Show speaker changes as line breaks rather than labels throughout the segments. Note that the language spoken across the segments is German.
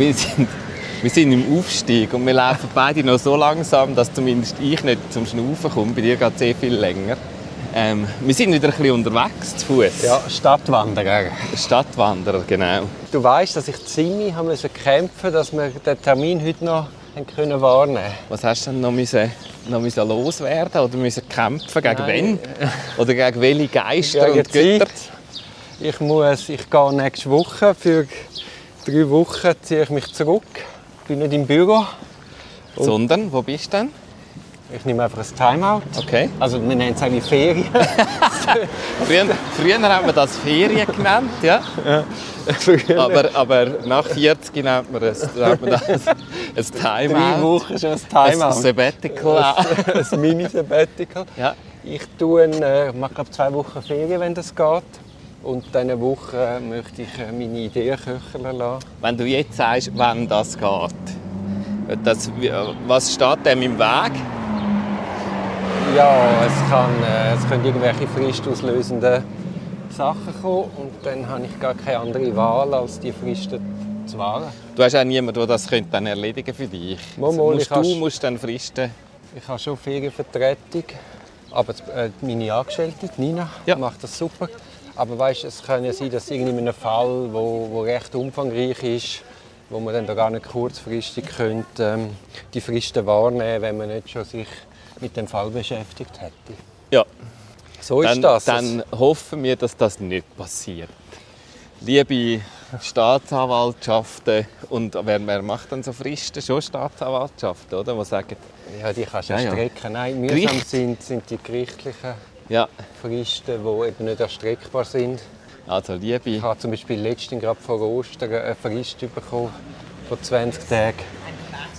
Wir sind, wir sind im Aufstieg und wir laufen beide noch so langsam, dass zumindest ich nicht zum Schnaufen komme. Bei dir geht es sehr viel länger. Ähm, wir sind wieder ein bisschen unterwegs zu Fuß.
Ja, Stadtwanderer.
Stadtwanderer, genau.
Du weißt, dass ich ziemlich haben müssen kämpfen, dass wir den Termin heute noch können wahrnehmen.
Was hast du denn noch müssen, noch müssen loswerden oder müssen kämpfen gegen
Nein.
wen? Oder gegen welche Geister
Ja,
und Götter?
Ich muss, ich gehe nächste Woche für drei Wochen ziehe ich mich zurück. Ich bin nicht im Büro.
Sondern, wo bist du denn?
Ich nehme einfach ein Timeout.
Okay.
Also wir nennen es eigentlich Ferien.
Früher, früher haben wir das Ferien genannt, ja. Aber, aber nach 40 nennt man, es, nennt man das ein
drei
Timeout.
Wochen schon ein
Ein
Timeout.
Sabbatical.
ein Mini-Sabbatical.
Ja.
Ich tue, äh, mache glaube zwei Wochen Ferien, wenn das geht. Und diese Woche äh, möchte ich äh, meine Ideen köcheln lassen.
Wenn du jetzt sagst, wann das geht, das, was steht dem im Weg?
Ja, es, kann, äh, es können irgendwelche fristauslösenden Sachen kommen und dann habe ich gar keine andere Wahl, als die Fristen zu wahren.
Du hast auch niemanden, der das könnte dann erledigen für dich. Musst
ich
du musst dann Fristen.
Ich habe schon Ferienvertretung, aber äh, meine Angestellte, Nina,
Ja.
macht das super. Aber weißt, es kann ja sein, dass irgendwie in einem Fall, wo, wo recht umfangreich ist, wo man dann da gar nicht kurzfristig könnte, ähm, die Fristen wahrnehmen, wenn man nicht schon sich mit dem Fall beschäftigt hätte.
Ja,
So ist
dann,
das.
dann hoffen wir, dass das nicht passiert. Liebe Staatsanwaltschaften und wer, wer macht dann so Fristen? Schon Staatsanwaltschaften, oder? Die sagen,
Ja, die kannst du
Ja, ja.
erstrecken. Nein, mühsam
Gericht.
sind, sind die gerichtlichen
ja,
Fristen, die eben nicht erstreckbar sind.
also
Ich
liebe,
habe zum Beispiel letztens gerade vor Ostern eine Frist bekommen von 20 Tagen.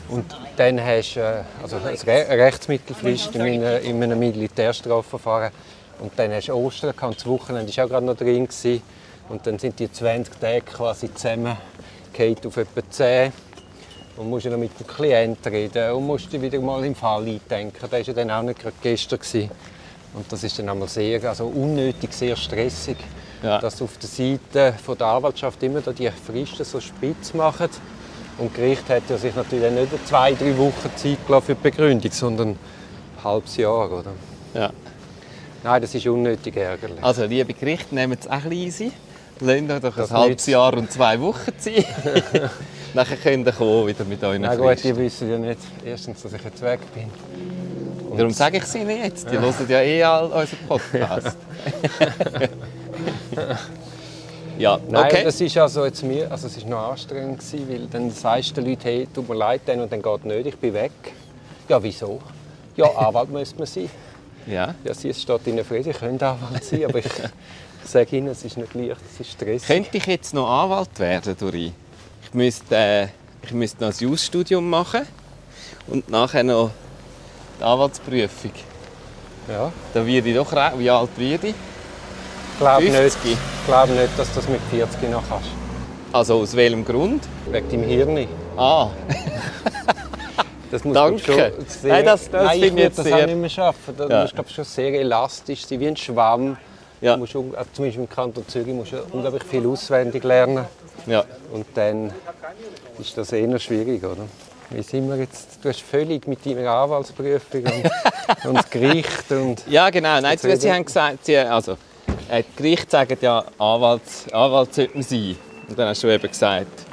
Und dann hast du äh, also eine Re eine Rechtsmittelfrist in, meiner, in einem Militärstrafverfahren. Und dann hast du Ostern das Wochenende war auch gerade noch drin. Gewesen. Und dann sind die 20 Tage quasi zusammengefallen auf etwa 10. Und musst noch mit dem Klienten reden und musst dich wieder mal im Fall eindenken. Das war ja dann auch nicht gerade gestern. Gewesen. Und das ist dann einmal sehr, also unnötig, sehr stressig,
Ja.
dass auf der Seite von der Anwaltschaft immer da die Fristen so spitz machen. Und das Gericht hat ja sich natürlich nicht zwei, drei Wochen Zeit gelassen für die Begründung, sondern ein halbes Jahr. Oder?
ja.
Nein, das ist unnötig ärgerlich.
Also liebe Gerichte, nehmt es auch ein bisschen easy. Lasst euch doch ein
Das
halbes
nützt.
Jahr und zwei Wochen Zeit. Nachher könnt ihr kommen, wieder mit euren
Na gut, die wissen ja nicht, erstens, dass ich jetzt weg bin.
Darum sage ich es ihnen jetzt. Die hören ja eh all unseren Podcast. ja,
Nein,
okay.
das ist also jetzt mir, also es ist noch anstrengend gewesen, weil dann sagst du den Leuten, hey, tut mir leid, dann und dann geht nicht, ich bin weg. Ja, wieso? Ja, Anwalt müsste man sein.
Ja.
Ja, sie, steht Ihnen frei, Sie können Anwalt sein, aber ich sage Ihnen, es ist nicht leicht, es ist stressig.
Könnte ich jetzt noch Anwalt werden, Dori? Ich müsste, äh, ich müsste noch ein Jus-Studium machen und nachher noch die Anwaltsprüfung.
Ja,
Da werde ich doch re- Wie alt werde ich?
ich glaube nicht,
50.
ich glaube nicht, dass du das mit 40 noch kannst.
Also aus welchem Grund?
Wegen deinem Hirn.
Ah,
Das muss
Danke.
glaub schon sehr,
Nein, das- das
Nein, ich
finde ich
das
sehr-
auch nicht mehr schaffen. Da
Ja.
musst glaub schon sehr elastisch sein, wie ein Schwamm.
Ja.
Du musst, un- äh, zum Beispiel im Kanton Zürich musst du unglaublich viel auswendig lernen.
ja.
Und dann ist das eher schwierig, oder? Wie sind wir jetzt? Du hast völlig mit deiner Anwaltsprüfung und, und das Gericht und...
Ja, genau. Nein, sie
dir.
haben gesagt, sie, also, äh, die Gerichte sagen ja, Anwalt, Anwalt sollte man sein. Und dann hast du eben gesagt,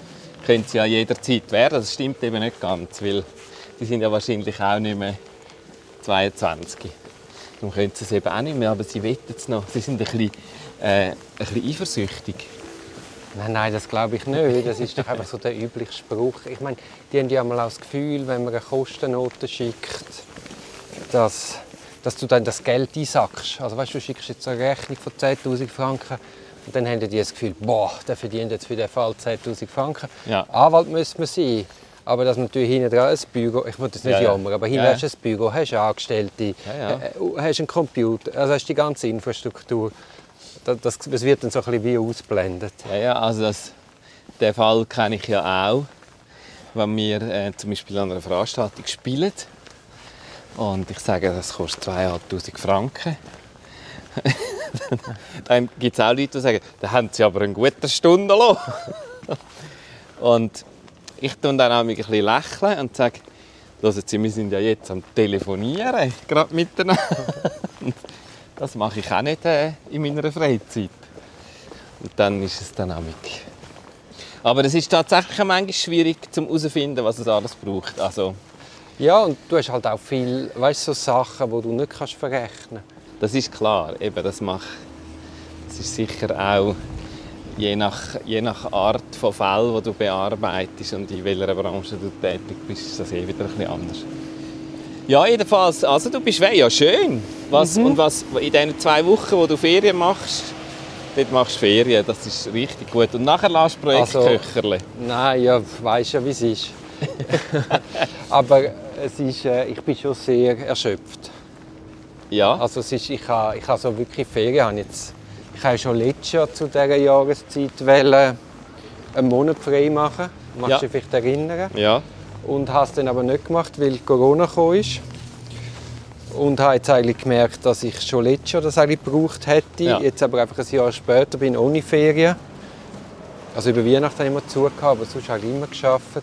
können sie ja jederzeit werden. Das stimmt eben nicht ganz, weil die sind ja wahrscheinlich auch nicht mehr 22. Darum können sie es eben auch nicht mehr, aber sie wettet es noch. Sie sind ein bisschen, äh, ein bisschen eifersüchtig.
Nein, nein, das glaube ich nicht. Das ist doch einfach so der übliche Spruch. Ich meine, die haben ja mal auch das Gefühl, wenn man eine Kostennote schickt, dass, dass du dann das Geld einsackst. Also weißt du, du schickst jetzt eine Rechnung von 10'000 Franken Und dann haben die das Gefühl, boah, der verdient jetzt für den Fall 10'000 Franken.
Ja.
Anwalt müsste man sein. Aber dass man natürlich hinten dran ein Büro, ich will das nicht
Ja, ja.
jammern, aber hinten
Ja,
hast du ein Büro, hast Angestellte,
ja.
äh, hast einen Computer, also hast die ganze Infrastruktur. Das, das, wird dann so ein bisschen wie ausblendet.
Ja, ja, also das, den Fall kenne ich ja auch, wenn wir äh, zum Beispiel an einer Veranstaltung spielen und ich sage, das kostet 2'500 Franken. dann gibt es auch Leute, die sagen, da haben sie aber einen guten Stundenlohn. und ich tue dann auch ein bisschen lächeln und sage, Sie, wir sind ja jetzt am Telefonieren, gerade miteinander. Das mache ich auch nicht äh, in meiner Freizeit. Und dann ist es dann auch mit. Aber es ist tatsächlich manchmal schwierig, um herauszufinden, was es alles braucht. Also,
Ja, und du hast halt auch viel, weißt, so Sachen, die du nicht kannst verrechnen
das ist klar, eben, das macht, das ist sicher auch je nach, je nach Art von Fall, die du bearbeitest und in welcher Branche du tätig bist, ist das eh wieder ein bisschen anders. Ja, jedenfalls, also du bist weg, ja schön. Was, Und was in diesen zwei Wochen, wo du Ferien machst, dort machst du Ferien, das ist richtig gut. Und nachher lässt du
Also-
Projektköcherle.
Nein, ja, weißt ja, wie es ist. Aber es ist, äh, ich bin schon sehr erschöpft.
Ja,
Also es ist, ich habe ich habe so wirklich Ferien. habe Jetzt, ich habe schon letztes Jahr zu dieser Jahreszeit wollen, einen Monat frei machen. Magst
Ja.
du dich vielleicht erinnern?
ja.
Und habe es dann aber nicht gemacht, weil Corona gekommen ist. Und habe jetzt eigentlich gemerkt, dass ich schon letztes Jahr das eigentlich gebraucht hätte.
Ja.
Jetzt aber einfach ein Jahr später bin ohne Ferien. Also über Weihnachten immer zugehabt, aber sonst habe ich immer geschafft.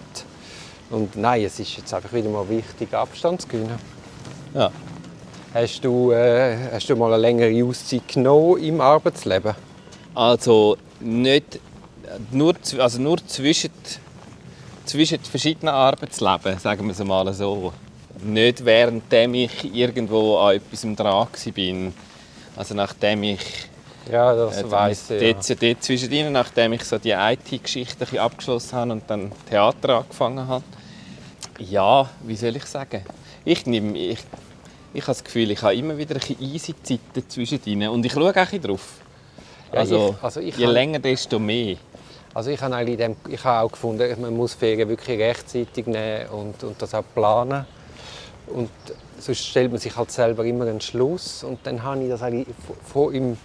Und nein, es ist jetzt einfach wieder mal wichtig, Abstand zu gewinnen.
ja.
Hast du, äh, hast du mal eine längere Auszeit genommen im Arbeitsleben?
Also nicht nur, zw- also nur zwischen, zwischen den verschiedenen Arbeitsleben, sagen wir es mal so. Nicht währenddem ich irgendwo an etwas dran war. Also nachdem ich
Ja, das
äh,
weiss ich. Ja.
dort, dort zwischendrin, nachdem ich so die IT-Geschichte abgeschlossen habe und dann Theater angefangen habe. Ja, wie soll ich sagen? Ich nehme, ich, ich habe das Gefühl, ich habe immer wieder ein easy Zeiten zwischendrin und ich schaue auch drauf.
Ja,
Also,
ich- also ich
je länger, desto mehr.
Also ich habe, eigentlich dem, ich habe auch gefunden, man muss Ferien wirklich rechtzeitig nehmen und, und das auch planen. Und sonst stellt man sich halt selber immer einen Schluss. Und dann habe ich das eigentlich vor- im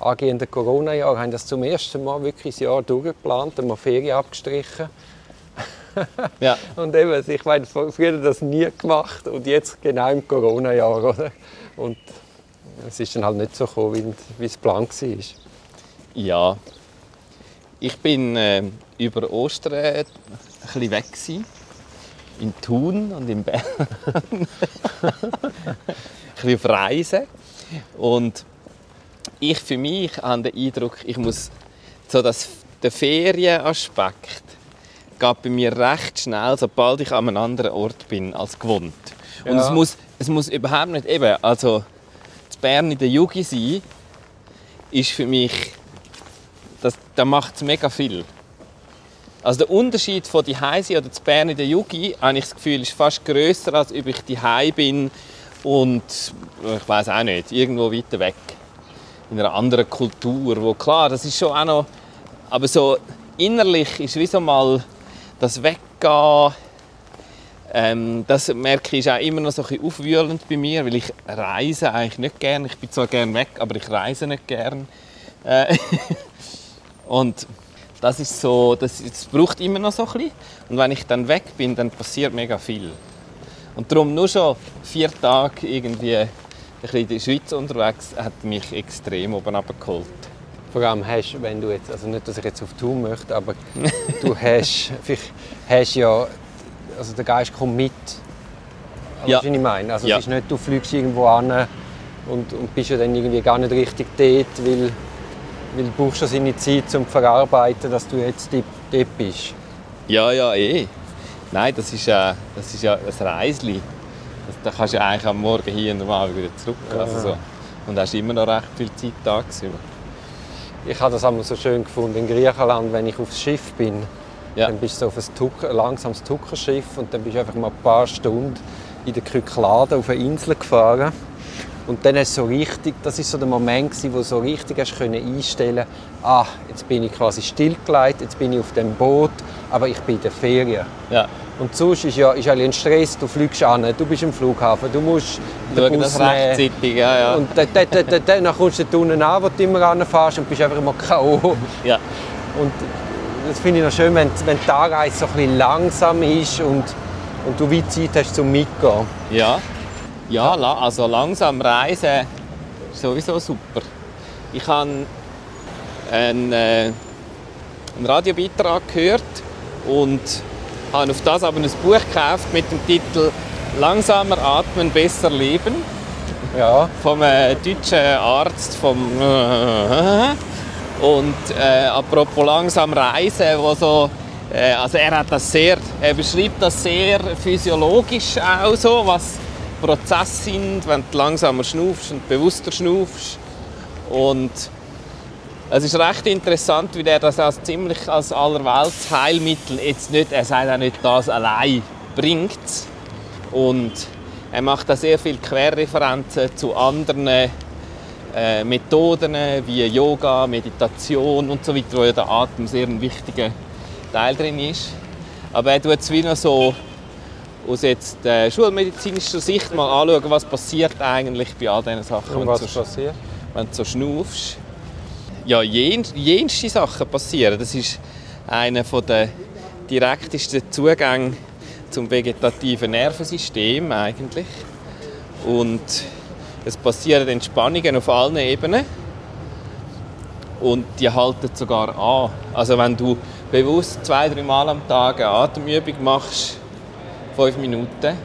angehenden Corona-Jahr habe ich das zum ersten Mal wirklich das Jahr durchgeplant, einmal Ferien abgestrichen.
Ja,
Und eben, ich meine, früher das nie gemacht und jetzt genau im Corona-Jahr, oder? Und es ist dann halt nicht so gekommen, wie, wie es geplant war.
ja. Ich bin äh, über Ostern ein bisschen weg gewesen. in Thun und in Bern. ein bisschen auf Reisen. Und ich für mich habe den Eindruck, ich muss so das, der Ferienaspekt geht bei mir recht schnell, sobald ich an einem anderen Ort bin als gewohnt. Und
Ja.
es muss, es muss überhaupt nicht eben, also zu Bern in der Jugi sein, ist für mich, das, da macht es mega viel. Also der Unterschied von die Heise oder zu Bern in der Jugi, habe ich das Gefühl, ist fast größer als ob ich die bin und ich weiß auch nicht, irgendwo weiter weg in einer anderen Kultur, wo klar, das ist schon auch noch, aber so innerlich ist wie so mal das Weggehen, ähm, das merke ich ist auch immer noch so ein bisschen aufwühlend bei mir, weil ich reise eigentlich nicht gern. Ich bin zwar gern weg, aber ich reise nicht gern. Äh, und das ist so, das, das braucht immer noch so ein bisschen. Und wenn ich dann weg bin, dann passiert mega viel. Und darum nur schon vier Tage irgendwie ein bisschen in der Schweiz unterwegs hat mich extrem oben abgeholt.
Vor allem hast, wenn du jetzt, also nicht, dass ich jetzt auf Tour möchte, aber du hast, vielleicht hast ja, also der Geist kommt mit. Also,
Ja.
Was ich meine? Also
Ja.
es ist nicht, du fliegst irgendwo an und, und bist ja dann irgendwie gar nicht richtig dort, weil, weil du brauchst ja seine Zeit, um zu verarbeiten, dass du jetzt dort, bist.
Ja, ja, eh. Nein, das ist, äh, das ist ja ein Reisli. Da kannst du ja eigentlich am Morgen hier und mal wieder zurück. Also so. Und hast immer noch recht viel Zeit tagsüber.
Ich habe das einmal so schön gefunden in Griechenland, wenn ich aufs Schiff bin.
Ja.
Dann bist du auf ein Tucker, langsames Tuckerschiff und dann bist du einfach mal ein paar Stunden in der Kykladen auf eine Insel gefahren. Und dann du so richtig, das ist so der Moment gewesen, wo du so richtig hast können einstellen, ah, jetzt bin ich quasi stillgelegt, jetzt bin ich auf dem Boot, aber ich bin in der Ferien.
Ja.
Und sonst ist ja ist ein Stress, du fliegst an, du bist im Flughafen, du musst den
das
Bus
rechtzeitig, ja, ja.
Und dann, dann, dann, dann, dann kommst du unten an, wo du immer ranfährst und bist einfach immer K.O.
ja.
Und das finde ich noch schön, wenn, wenn die Anreise so ein bisschen langsam ist und, und du wie Zeit hast zum Mitgehen.
Ja, ja also langsam reisen ist sowieso super. Ich habe einen, äh, einen Radiobeitrag gehört und habe auf das aber ein Buch gekauft mit dem Titel «Langsamer atmen, besser leben»
Ja,
vom äh, deutschen Arzt vom und äh, apropos langsam reisen, wo so äh, also er hat das sehr, er beschreibt das sehr physiologisch auch so, was Prozesse sind, wenn du langsamer schnaufst und bewusster schnaufst und es ist recht interessant, wie der das als ziemlich als allerwelts Heilmittel jetzt nicht, er sagt auch nicht das allein bringt und er macht da sehr viele Querreferenzen zu anderen äh, Methoden wie Yoga, Meditation und so weiter, wo ja der Atem sehr ein wichtiger Teil drin ist. Aber er tut es wie noch so aus jetzt äh, schulmedizinischer Sicht mal anschauen, was passiert eigentlich bei all diesen Sachen,
und
wenn,
was
du so,
passiert?
wenn du so schnaufst. Ja, jen, jenste Sachen passieren. Das ist einer der direktesten Zugänge zum vegetativen Nervensystem eigentlich. Und es passieren Entspannungen auf allen Ebenen. Und die halten sogar an. Also wenn du bewusst zwei, drei Mal am Tag eine Atemübung machst, fünf Minuten,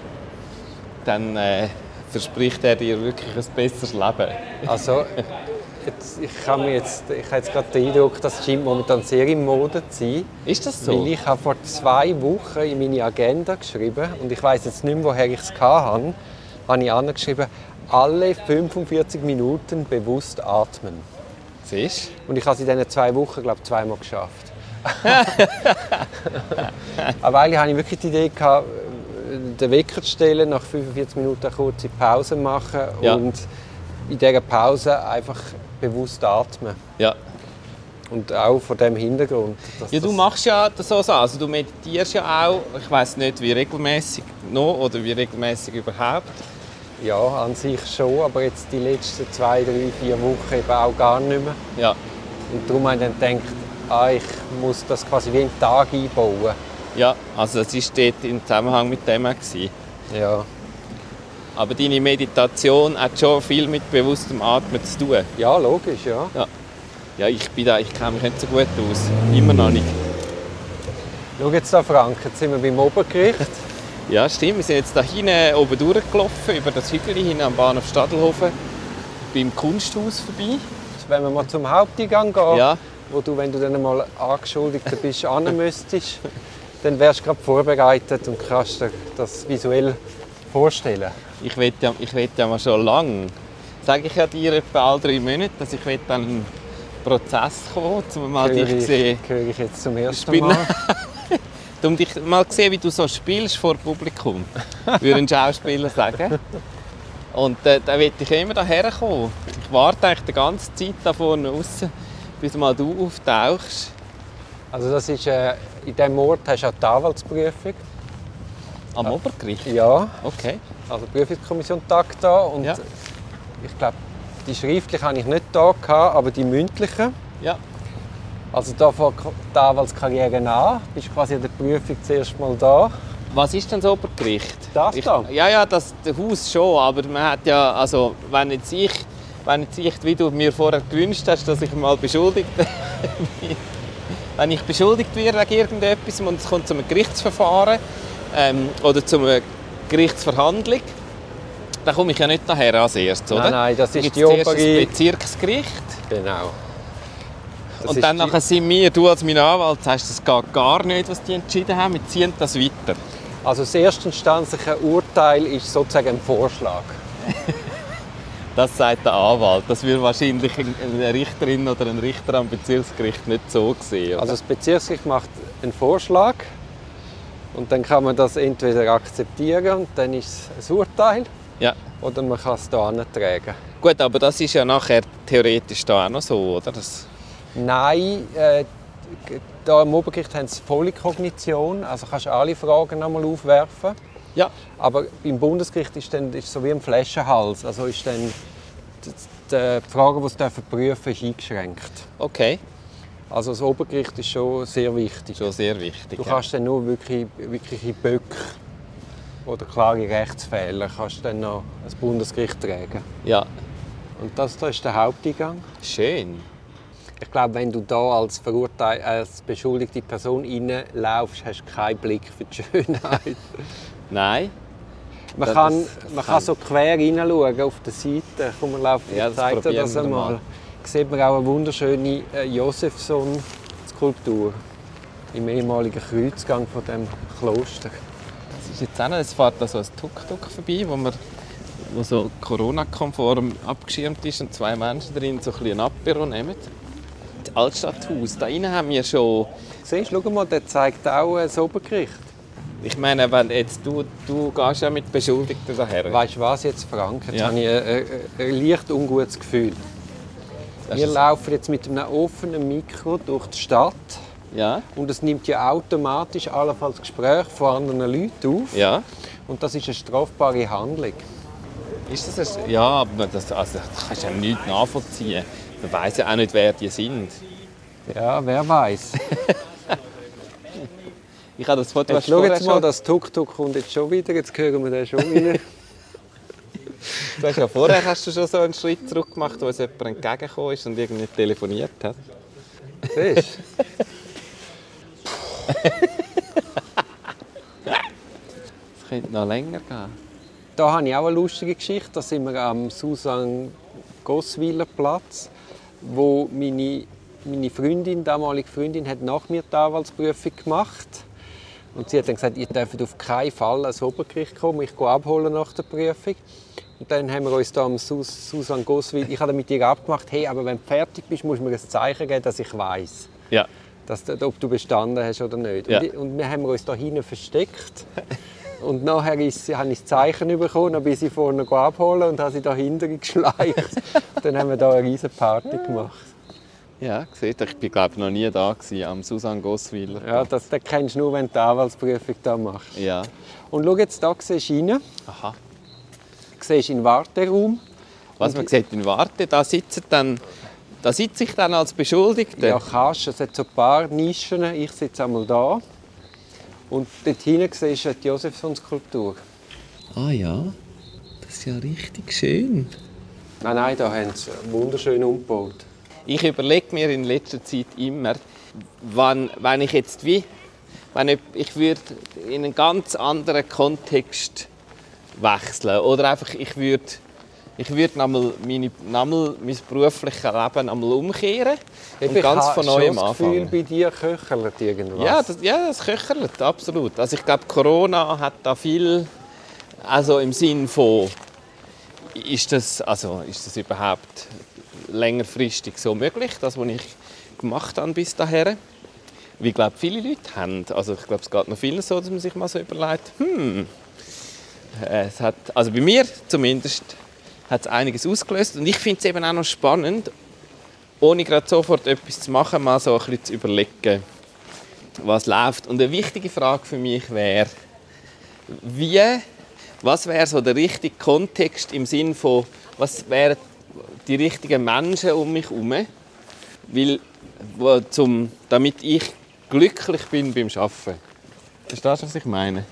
dann äh, verspricht er dir wirklich ein besseres Leben.
Also, jetzt, ich, habe jetzt, ich habe jetzt gerade den Eindruck, das scheint momentan sehr in Mode sein.
Ist das so?
Weil ich habe vor zwei Wochen in meine Agenda geschrieben, und ich weiß jetzt nicht mehr, woher ich es hatte, habe ich angeschrieben, alle 45 Minuten bewusst atmen.
Siehst
Und ich habe es in diesen zwei Wochen, glaube ich, zweimal geschafft. Aber eigentlich hatte ich wirklich die Idee, gehabt, den Wecker zu stellen, nach 45 Minuten eine kurze Pause machen
Ja.
und in dieser Pause einfach bewusst atmen.
Ja.
Und auch von dem Hintergrund.
Ja, du machst ja das so. Also du meditierst ja auch. Ich weiß nicht, wie regelmäßig noch oder wie regelmäßig überhaupt.
Ja, an sich schon, aber jetzt die letzten zwei, drei, vier Wochen eben auch gar nicht mehr.
Ja.
Und darum habe ich dann gedacht, ah, ich muss das quasi wie einen Tag einbauen.
Ja, also das ist dort im Zusammenhang mit dem auch.
Ja,
Aber deine Meditation hat schon viel mit bewusstem Atmen zu tun.
ja logisch, ja.
Ja, ich bin da, ich kenne mich nicht so gut aus. Immer noch nicht.
Schau jetzt da, Frank, jetzt sind wir beim Obergericht.
Ja, stimmt. Wir sind jetzt da hinten oben durchgelaufen, über das Hügel hin am Bahnhof Stadelhofen, beim Kunsthaus vorbei.
Wenn wir mal zum Haupteingang gehen,
Ja.
wo du, wenn du dann mal angeschuldigt bist, an müsstest, dann wärst du gerade vorbereitet und kannst dir das visuell vorstellen.
Ich ja, ich ja mal schon lange, sage ich ja dir etwa alle drei Monate, dass ich dann einen Prozess kommen, um mal
Höre
dich
ich,
sehen,
höre ich jetzt zum ersten
Spielen.
Mal.
um dich mal sehen, wie du so spielst vor Publikum, würde ein Schauspieler sagen. Und äh, da will ich immer daher kommen. Ich warte eigentlich die ganze Zeit da vorne raus, bis mal du auftauchst.
Also das ist, äh, in diesem Ort hast du auch die Anwaltsprüfung.
Am Obergericht.
Ja,
Okay.
also die Prüfungskommission tagt da und
Ja.
ich glaube, die schriftliche habe ich nicht da gehabt, aber die mündliche.
Ja.
Also da fängt die Anwaltskarriere an, bist quasi an der Prüfung zuerst mal da.
Was ist denn das Obergericht?
Das
ich,
da?
Ja, ja, das, das Haus schon, aber man hat ja, also wenn jetzt ich, wenn jetzt ich, wie du mir vorher gewünscht hast, dass ich mal beschuldigt wenn ich beschuldigt werde wegen irgendetwas und es kommt zu einem Gerichtsverfahren ähm, oder zu einer Gerichtsverhandlung, dann komme ich ja nicht daher als erstes, oder?
Nein, nein, das ist die
zuerst das Bezirksgericht
Genau. Das
und dann nachher sind wir, du als mein Anwalt, sagst, das geht gar nicht, was die entschieden haben, wir ziehen das weiter.
Also das erstinstanzliche Urteil ist sozusagen ein Vorschlag.
Das sagt der Anwalt. Das würde wahrscheinlich eine Richterin oder ein Richter am Bezirksgericht nicht so sehen. oder?
Also das Bezirksgericht macht einen Vorschlag und dann kann man das entweder akzeptieren und dann ist es ein Urteil
ja,
oder man kann es hier antragen.
Gut, aber das ist ja nachher theoretisch da auch noch so, oder? Das,
Nein, äh, da im Obergericht haben sie volle Kognition, also kannst du alle Fragen nochmal aufwerfen.
Ja.
Aber beim Bundesgericht ist dann ist so wie ein Flaschenhals, also ist dann die, die Frage, die sie dürfen prüfen, ist eingeschränkt.
Okay,
Also das Obergericht ist schon sehr wichtig.
schon sehr wichtig.
Du
ja.
kannst dann nur wirklich, wirkliche Böcke oder klare Rechtsfehler kannst du dann noch ans Bundesgericht tragen.
Ja,
Und das, das ist der Haupteingang.
schön.
Ich glaube, wenn du da als, Verurteil als beschuldigte Person reinlaufst, hast du keinen Blick für die Schönheit.
Nein,
Man
Das-
kann,
das
man
kann-
kann so quer reinschauen auf der Seite. Komm, man läuft,
Ja,
ich
das
zeige dir das
wir
einmal.
mal.
Sieht man auch eine wunderschöne äh, Josefson-Skulptur im ehemaligen Kreuzgang von dem Kloster.
das ist jetzt auch noch, es fährt da so ein Tuk-Tuk vorbei, wo, man, wo so Corona-konform abgeschirmt ist und zwei Menschen drin so ein bisschen ein Apero nehmen. Das Altstadthaus, da innen haben wir schon...
Siehst du, schau mal, der zeigt auch das Obergericht.
Ich meine, wenn jetzt du, du gehst ja mit Beschuldigten daher.
Weißt du was jetzt, Frank? Jetzt
Ja.
habe ich ein, ein, leicht ungutes Gefühl.
Das
Wir laufen jetzt mit einem offenen Mikro durch die Stadt
Ja,
und es nimmt ja automatisch allenfalls Gespräche von anderen Leuten auf.
ja.
Und das ist eine strafbare Handlung.
Ist das ein, ja, aber das, also, das kannst du ja nicht nachvollziehen. Man weiß ja auch nicht, wer die sind.
Ja, wer weiß.
Ich habe das Foto
Jetzt schau jetzt mal, das Tuk-Tuk kommt jetzt schon wieder. Jetzt hören wir den schon wieder.
Du hast ja vorher hast du schon so einen Schritt zurück gemacht, wo uns jemand entgegengekommen ist und irgendwie telefoniert hat.
Siehst?
Das könnte noch länger gehen.
Da habe ich auch eine lustige Geschichte. Da sind wir am Susan Gosswiler Platz, wo meine, meine Freundin, damalige Freundin, hat nach mir die Anwaltsprüfung gemacht. Und sie hat dann gesagt, ihr dürft auf keinen Fall ans Obergericht kommen, ich gehe abholen nach der Prüfung. Und dann haben wir uns da am Sus Susan Gosswiler, ich habe mit ihr abgemacht, hey, aber wenn du fertig bist, musst du mir ein Zeichen geben, dass ich weiß,
Ja.
dass, ob du bestanden hast oder nicht.
Ja.
Und, und wir haben uns da hinten versteckt. Und nachher ist, habe ich das Zeichen bekommen, dann bin ich sie vorne abholen und habe sie da hinten geschleicht. dann haben wir da eine riesige Party gemacht.
Ja, seht ihr, ich bin glaube noch nie da gewesen, am Susan Gosswiler.
Ja, das, das kennst du nur, wenn du die Anwaltsprüfung da machst.
Ja.
Und schau jetzt, da siehst du rein,
Aha.
siehst in den Warteraum.
Was man sieht in Warte, da sitzt dann, da sitze ich dann als Beschuldigter.
Ja, kannst du. Es hat so ein paar Nischen. Ich sitze einmal da. Und dort hinten siehst du die Josefson-Skulptur.
Ah ja, das ist ja richtig schön.
Nein, nein, da haben sie wunderschön umgebaut.
Ich überlege mir in letzter Zeit immer, wann, wenn ich jetzt wie, wenn ich, ich würde in einen ganz anderen Kontext wechseln oder einfach ich würde ich würde einmal meine, einmal mein berufliches Leben einmal umkehren und
Ich
ganz von neuem
schon das Gefühl,
anfangen.
bei dir köchelt irgendwas.
Ja, das, ja, das köchelt, absolut. Also ich glaube, Corona hat da viel, also im Sinn von, ist das, also ist das überhaupt längerfristig so möglich, das, was ich gemacht habe bis dahin? Wie ich glaube, viele Leute haben. Also ich glaube, es geht noch vielen so, dass man sich mal so überlegt, hm, es hat, also bei mir zumindest, hat es einiges ausgelöst. Und ich finde es eben auch noch spannend, ohne gerade sofort etwas zu machen, mal so ein bisschen zu überlegen, was läuft. Und eine wichtige Frage für mich wäre, wie, was wäre so der richtige Kontext im Sinn von, was wären die richtigen Menschen um mich herum, weil, wo, zum, damit ich glücklich bin beim Arbeiten. Verstehst du, was ich meine?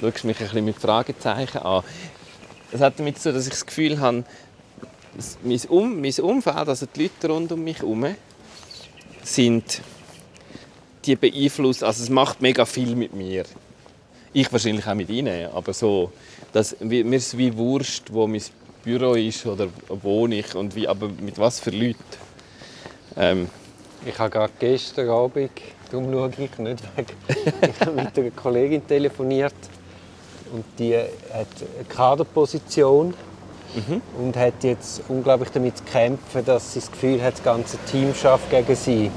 Du schaust mich ein bisschen mit Fragezeichen an. Das hat damit zu tun, dass ich das Gefühl habe, mein, um mein Umfeld, also die Leute rund um mich herum, sind die beeinflusst, also es macht mega viel mit mir. Ich wahrscheinlich auch mit ihnen, aber so, dass, mir es wie Wurst, wo mein Büro ist oder wo ich und wie, aber mit was für Leuten. Ähm,
Ich habe gerade gestern Abend, darum schaue ich nicht weg, ich habe mit einer Kollegin telefoniert und die hat eine Kaderposition und hat jetzt unglaublich damit zu kämpfen, dass sie das Gefühl hat, das ganze Team schafft gegen sie.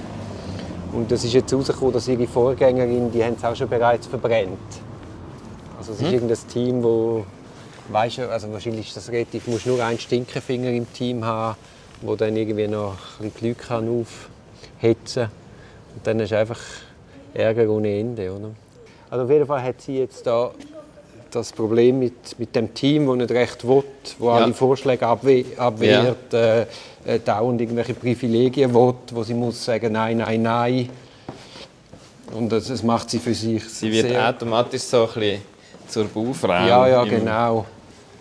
Und das ist jetzt herausgekommen, dass ihre Vorgängerin, die haben es auch schon bereits verbrennt. Also es ist irgendein Team, wo weißt du, also wahrscheinlich ist das relativ, du musst nur einen Stinkefinger im Team haben, wo dann irgendwie noch ein bisschen Leute kann aufhetzen. Und dann ist einfach Ärger ohne Ende. Oder? Also auf jeden Fall hat sie jetzt da das Problem mit, mit dem Team, das nicht recht will, wo
Ja.
alle Vorschläge abwe abwehrt, äh, äh, dauernd irgendwelche Privilegien will, wo sie muss sagen nein, nein, nein. Und das, das macht sie für sich
Sie wird automatisch so ein bisschen zur Baufrau.
Ja, ja, genau.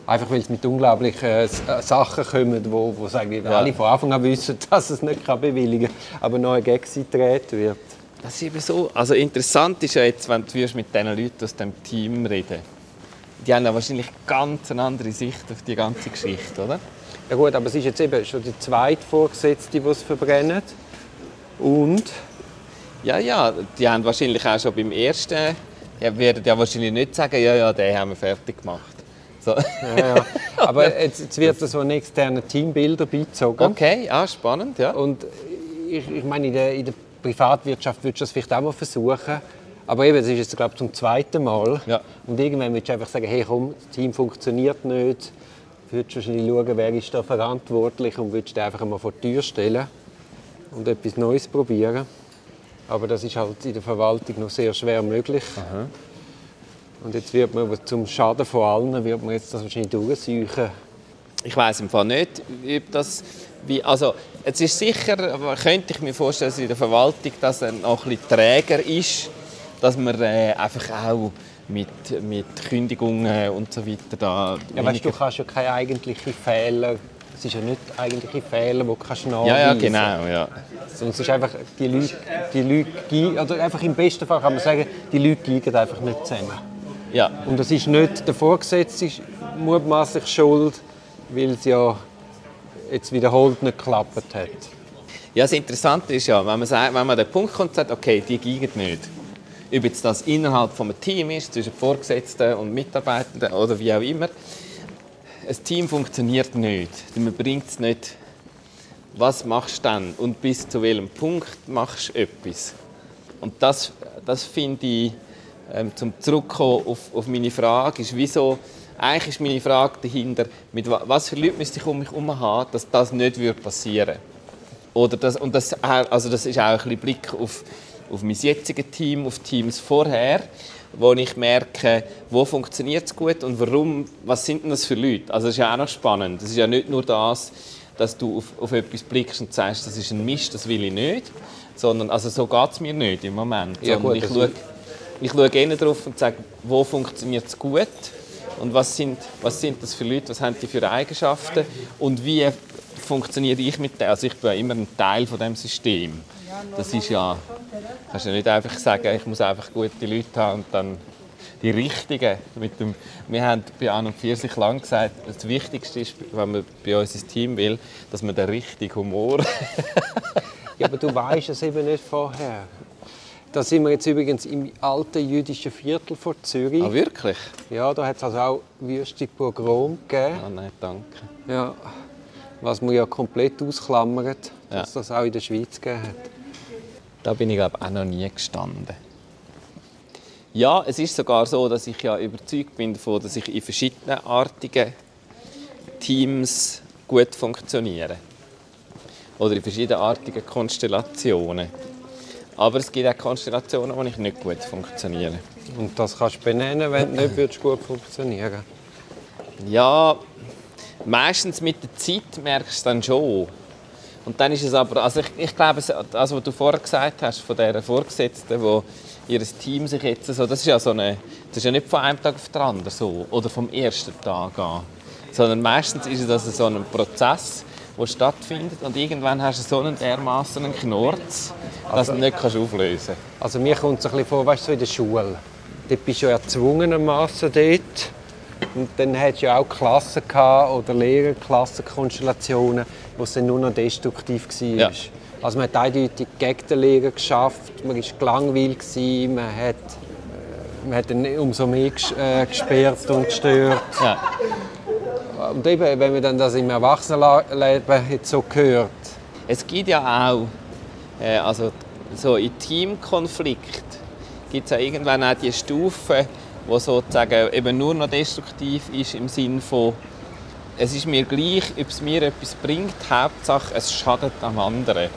Einfach weil es mit unglaublichen äh, äh, Sachen kommen, wo, wo sagen wir, alle von Anfang an wissen, dass es nicht kann bewilligen kann, aber noch ein Gag gedreht wird.
Das ist eben so. Also interessant ist ja jetzt, wenn du mit diesen Leuten aus dem Team reden Die haben ja wahrscheinlich ganz eine andere Sicht auf die ganze Geschichte, oder?
Ja gut, aber es ist jetzt eben schon die zweite Vorgesetzte, die es verbrennen. Und
Ja, ja, die haben wahrscheinlich auch schon beim ersten, ja, werden ja wahrscheinlich nicht sagen, ja, ja, den haben wir fertig gemacht. So.
ja, ja. Aber jetzt, jetzt wird so ein externer Teambilder beizogen.
Okay, ah, spannend, ja.
Und ich, ich meine, in der, in der Privatwirtschaft würdest du das vielleicht auch mal versuchen. Aber eben, das ist jetzt, glaube ich, zum zweiten Mal.
Ja.
Und irgendwann würdest du einfach sagen, hey komm, das Team funktioniert nicht. Du würdest wahrscheinlich schauen, wer ist da verantwortlich und würdest einfach mal vor die Tür stellen und etwas Neues probieren. Aber das ist halt in der Verwaltung noch sehr schwer möglich. Und jetzt wird man zum Schaden von allen wird man jetzt das wahrscheinlich durchsuchen.
Ich weiß im Fall nicht, ob das wie, also es ist sicher, könnte ich mir vorstellen, dass in der Verwaltung das noch ein bisschen träger ist, dass man äh, einfach auch mit, mit Kündigungen und so weiter da
Ja, weißt, du kannst ja keine eigentlichen Fehler, es ist ja nicht eigentliche Fehler, die du kannst nachweisen
ja, ja, genau, ja.
Es ist einfach, die Leute, die Leute oder einfach im besten Fall kann man sagen, die Leute gehen einfach nicht zusammen.
Ja.
Und das ist nicht der Vorgesetzte mutmaßlich schuld, weil es ja jetzt wiederholt nicht geklappt hat.
Ja, das Interessante ist ja, wenn man, sagt, wenn man an den Punkt kommt und sagt, okay, die gehen nicht. Ob jetzt das innerhalb von einem Team ist, zwischen Vorgesetzten und Mitarbeitenden oder wie auch immer. Ein Team funktioniert nicht. Man bringt es nicht. Was machst du dann? Und bis zu welchem Punkt machst du etwas? Und das, das finde ich, ähm, zum Zurückkommen auf, auf meine Frage, ist wieso, eigentlich ist meine Frage dahinter, mit wa- was für Leute müsste ich um mich herum haben, dass das nicht würde passieren oder das, und das, also das ist auch ein bisschen Blick auf, auf mein jetziges Team, auf Teams vorher, wo ich merke, wo funktioniert es gut und warum, was sind denn das für Leute? Also das ist ja auch noch spannend. Das ist ja nicht nur das, dass du auf, auf etwas blickst und sagst, das ist ein Mist, das will ich nicht, sondern also so geht es mir nicht im Moment.
Ja, gut,
ich
das
schaue, ich schaue eher darauf und sage, wo funktioniert es gut und was sind, was sind das für Leute, was haben die für Eigenschaften und wie funktioniere ich mit denen. Also ich bin ja immer ein Teil von dem System. Das ist ja, kannst ja nicht einfach sagen, ich muss einfach gute Leute haben und dann die richtigen. Mit dem, wir haben bei An und Pfirsich lang gesagt, das Wichtigste ist, wenn man bei uns ins Team will, dass man den richtigen Humor
Ja, aber du weißt es eben nicht vorher. Da sind wir jetzt übrigens im alten jüdischen Viertel von Zürich.
Ah, wirklich?
Ja, da hat es also auch wüste Pogrom gegeben.
Ah, nein, danke.
Ja, was man ja komplett ausklammert, dass
Ja.
das auch in der Schweiz gegeben hat.
Da bin ich glaube auch noch nie gestanden. Ja, es ist sogar so, dass ich ja überzeugt bin davon, dass ich in verschiedenen artigen Teams gut funktioniere. Oder in verschiedenartigen Konstellationen. Aber es gibt auch Konstellationen, ich nicht gut funktioniere.
Und das kannst du benennen, wenn du nicht würdest gut funktionieren
Ja, meistens mit der Zeit merkst du es dann schon. Und dann ist es aber, also ich, ich glaube, das, was du vorher gesagt hast, von dieser Vorgesetzten, wo ihr Team sich jetzt so, das ist ja so eine, das ist ja nicht von einem Tag auf den anderen so, oder vom ersten Tag an, sondern meistens ist es also so ein Prozess, der stattfindet und irgendwann hast du so einen dermaßen Knorz, dass du ihn nicht kannst auflösen kannst.
Also mir kommt es ein bisschen vor, weißt du, so in der Schule. Dort bist du ja erzwungenermaßen dort. Und dann hattest du ja auch Klassen gehabt, oder Lehrerklassenkonstellationen, wo es dann nur noch destruktiv war.
Ja.
Also man hat eindeutig gegen den Lehrer geschafft, man war gelangweilt, gewesen, man hat, äh, man hat dann umso mehr äh, gesperrt und gestört.
Ja.
Und eben, wenn man dann das im Erwachsenenleben so hört,
Es gibt ja auch, äh, also so in Teamkonflikt gibt es ja irgendwann auch die Stufe, wo sozusagen eben nur noch destruktiv ist im Sinne von es ist mir gleich, ob es mir etwas bringt, Hauptsache es schadet am anderen.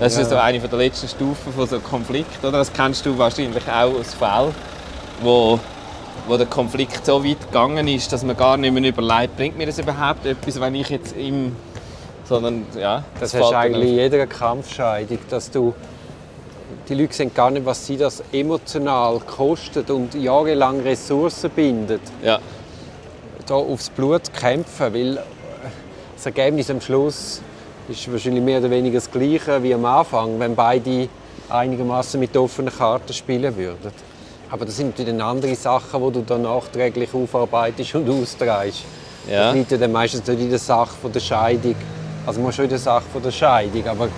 Das
Ja.
ist so eine der letzten Stufen von so einem Konflikt, oder? Das kennst du wahrscheinlich auch aus Fällen, wo, wo der Konflikt so weit gegangen ist, dass man gar nicht mehr überlegt, bringt mir das überhaupt etwas, wenn ich jetzt im... Sondern, ja,
Das
fällt
hast eigentlich in jeder Kampfscheidung, dass du die Leute sehen gar nicht, was sie das emotional kostet und jahrelang Ressourcen bindet,
Ja,
da aufs Blut zu kämpfen, weil äh, das Ergebnis am Schluss ist wahrscheinlich mehr oder weniger das Gleiche wie am Anfang, wenn beide einigermaßen mit offenen Karten spielen würden. Aber das sind natürlich dann andere Sachen, die du dann nachträglich aufarbeitest und austreibst.
Ja.
Das liegt ja dann meistens nicht in der Sache von der Scheidung. Also mal schon in der Sache von der Scheidung, aber